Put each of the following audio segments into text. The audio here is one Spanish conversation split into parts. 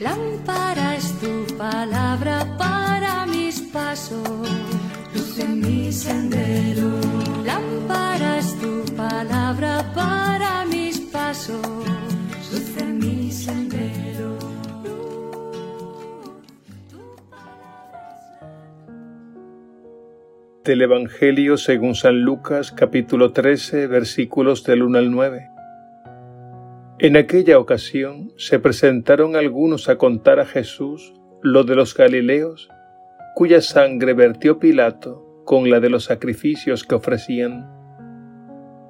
Lámpara es tu palabra para mis pasos, luz en mi sendero. Lámpara es tu palabra para mis pasos, luz en mi sendero. Del Evangelio según San Lucas capítulo 13 versículos del 1 al 9. En aquella ocasión se presentaron algunos a contar a Jesús lo de los Galileos, cuya sangre vertió Pilato con la de los sacrificios que ofrecían.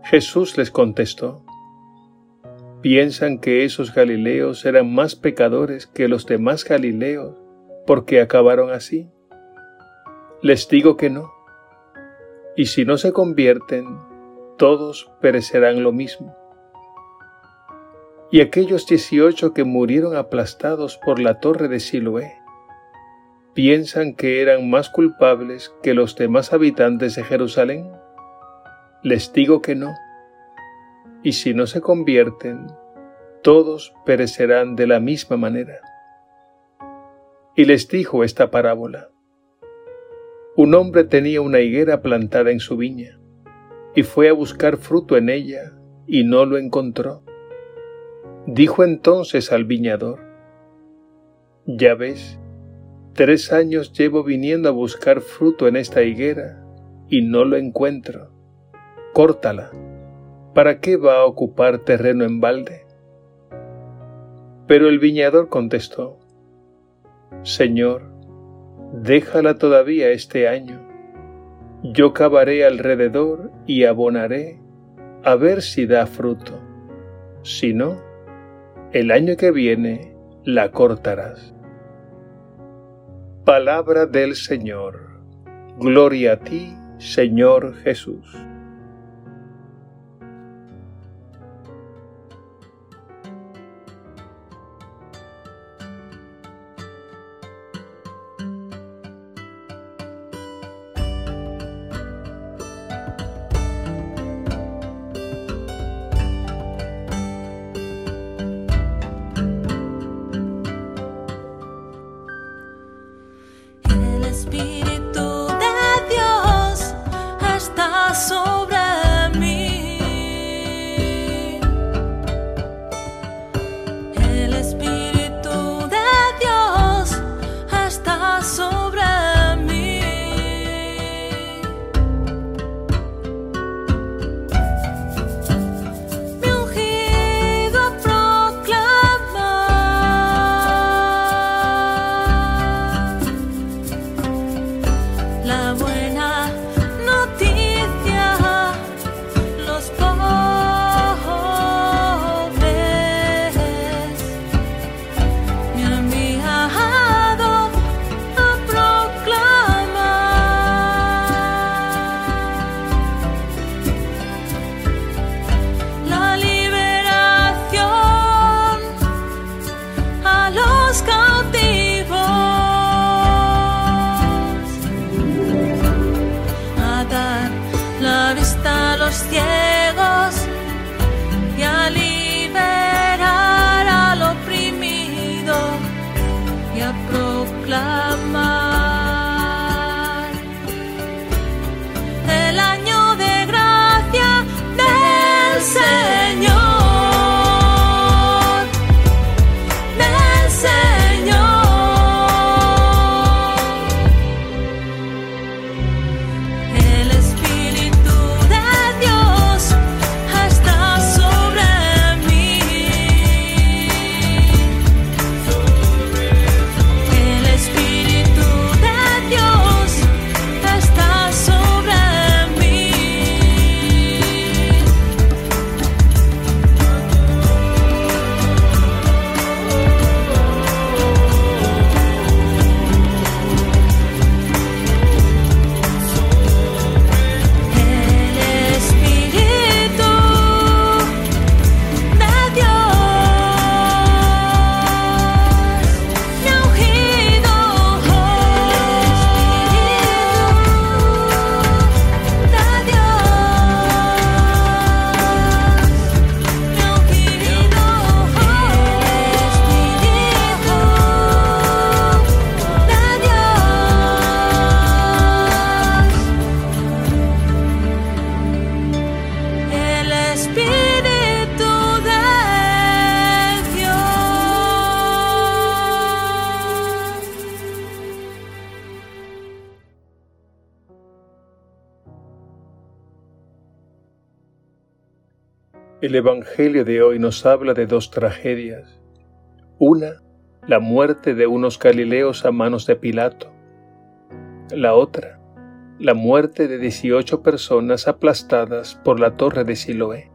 Jesús les contestó, ¿piensan que esos Galileos eran más pecadores que los demás Galileos porque acabaron así? Les digo que no. Y si no se convierten, todos perecerán lo mismo y aquellos dieciocho que murieron aplastados por la torre de Siloé piensan que eran más culpables que los demás habitantes de Jerusalén? Les digo que no. Y si no se convierten, todos perecerán de la misma manera. Y les dijo esta parábola. Un hombre tenía una higuera plantada en su viña, y fue a buscar fruto en ella, y no lo encontró. Dijo entonces al viñador, Ya ves, tres años llevo viniendo a buscar fruto en esta higuera y no lo encuentro. Córtala. ¿Para qué va a ocupar terreno en balde? Pero el viñador contestó, Señor, déjala todavía este año. Yo cavaré alrededor y abonaré a ver si da fruto. Si no, el año que viene la cortarás. Palabra del Señor. Gloria a ti, Señor Jesús. El El Evangelio de hoy nos habla de dos tragedias. Una, la muerte de unos galileos a manos de Pilato. La otra, la muerte de 18 personas aplastadas por la torre de Siloé.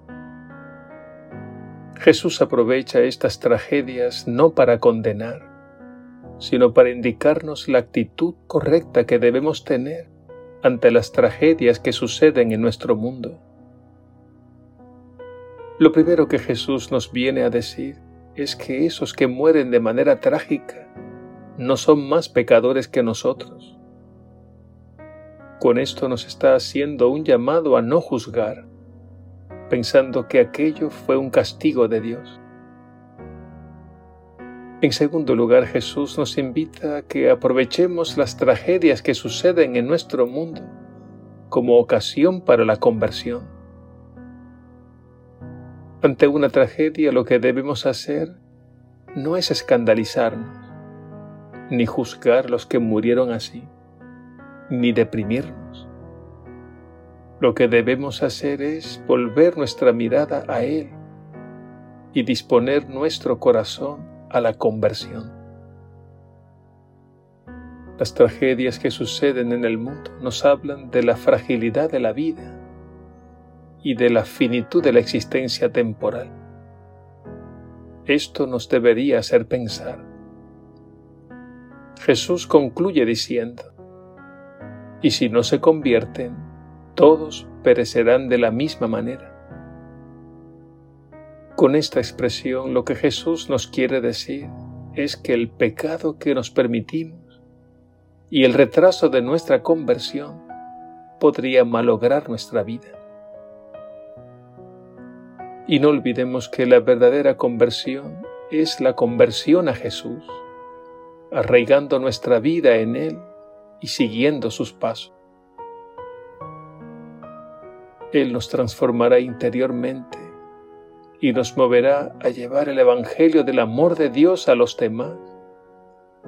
Jesús aprovecha estas tragedias no para condenar, sino para indicarnos la actitud correcta que debemos tener ante las tragedias que suceden en nuestro mundo. Lo primero que Jesús nos viene a decir es que esos que mueren de manera trágica no son más pecadores que nosotros. Con esto nos está haciendo un llamado a no juzgar, pensando que aquello fue un castigo de Dios. En segundo lugar, Jesús nos invita a que aprovechemos las tragedias que suceden en nuestro mundo como ocasión para la conversión. Ante una tragedia lo que debemos hacer no es escandalizarnos, ni juzgar los que murieron así, ni deprimirnos. Lo que debemos hacer es volver nuestra mirada a Él y disponer nuestro corazón a la conversión. Las tragedias que suceden en el mundo nos hablan de la fragilidad de la vida y de la finitud de la existencia temporal. Esto nos debería hacer pensar. Jesús concluye diciendo, y si no se convierten, todos perecerán de la misma manera. Con esta expresión lo que Jesús nos quiere decir es que el pecado que nos permitimos y el retraso de nuestra conversión podría malograr nuestra vida. Y no olvidemos que la verdadera conversión es la conversión a Jesús, arraigando nuestra vida en Él y siguiendo sus pasos. Él nos transformará interiormente y nos moverá a llevar el Evangelio del amor de Dios a los demás,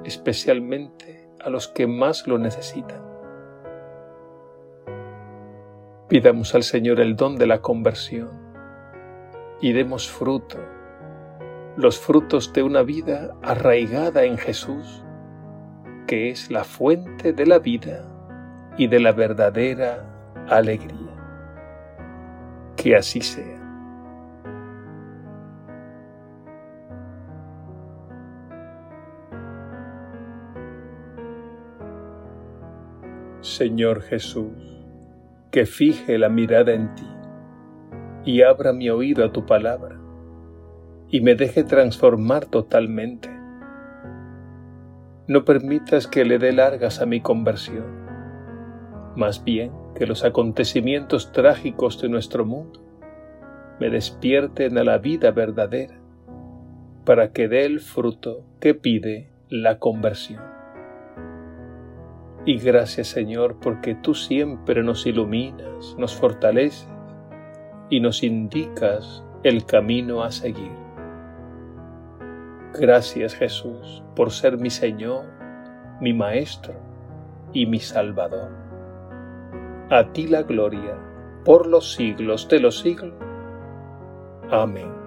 especialmente a los que más lo necesitan. Pidamos al Señor el don de la conversión y demos fruto, los frutos de una vida arraigada en Jesús, que es la fuente de la vida y de la verdadera alegría. Que así sea. Señor Jesús, que fije la mirada en ti y abra mi oído a tu palabra y me deje transformar totalmente. No permitas que le dé largas a mi conversión, más bien que los acontecimientos trágicos de nuestro mundo me despierten a la vida verdadera para que dé el fruto que pide la conversión. Y gracias Señor porque tú siempre nos iluminas, nos fortaleces y nos indicas el camino a seguir. Gracias Jesús por ser mi Señor, mi Maestro y mi Salvador. A ti la gloria por los siglos de los siglos. Amén.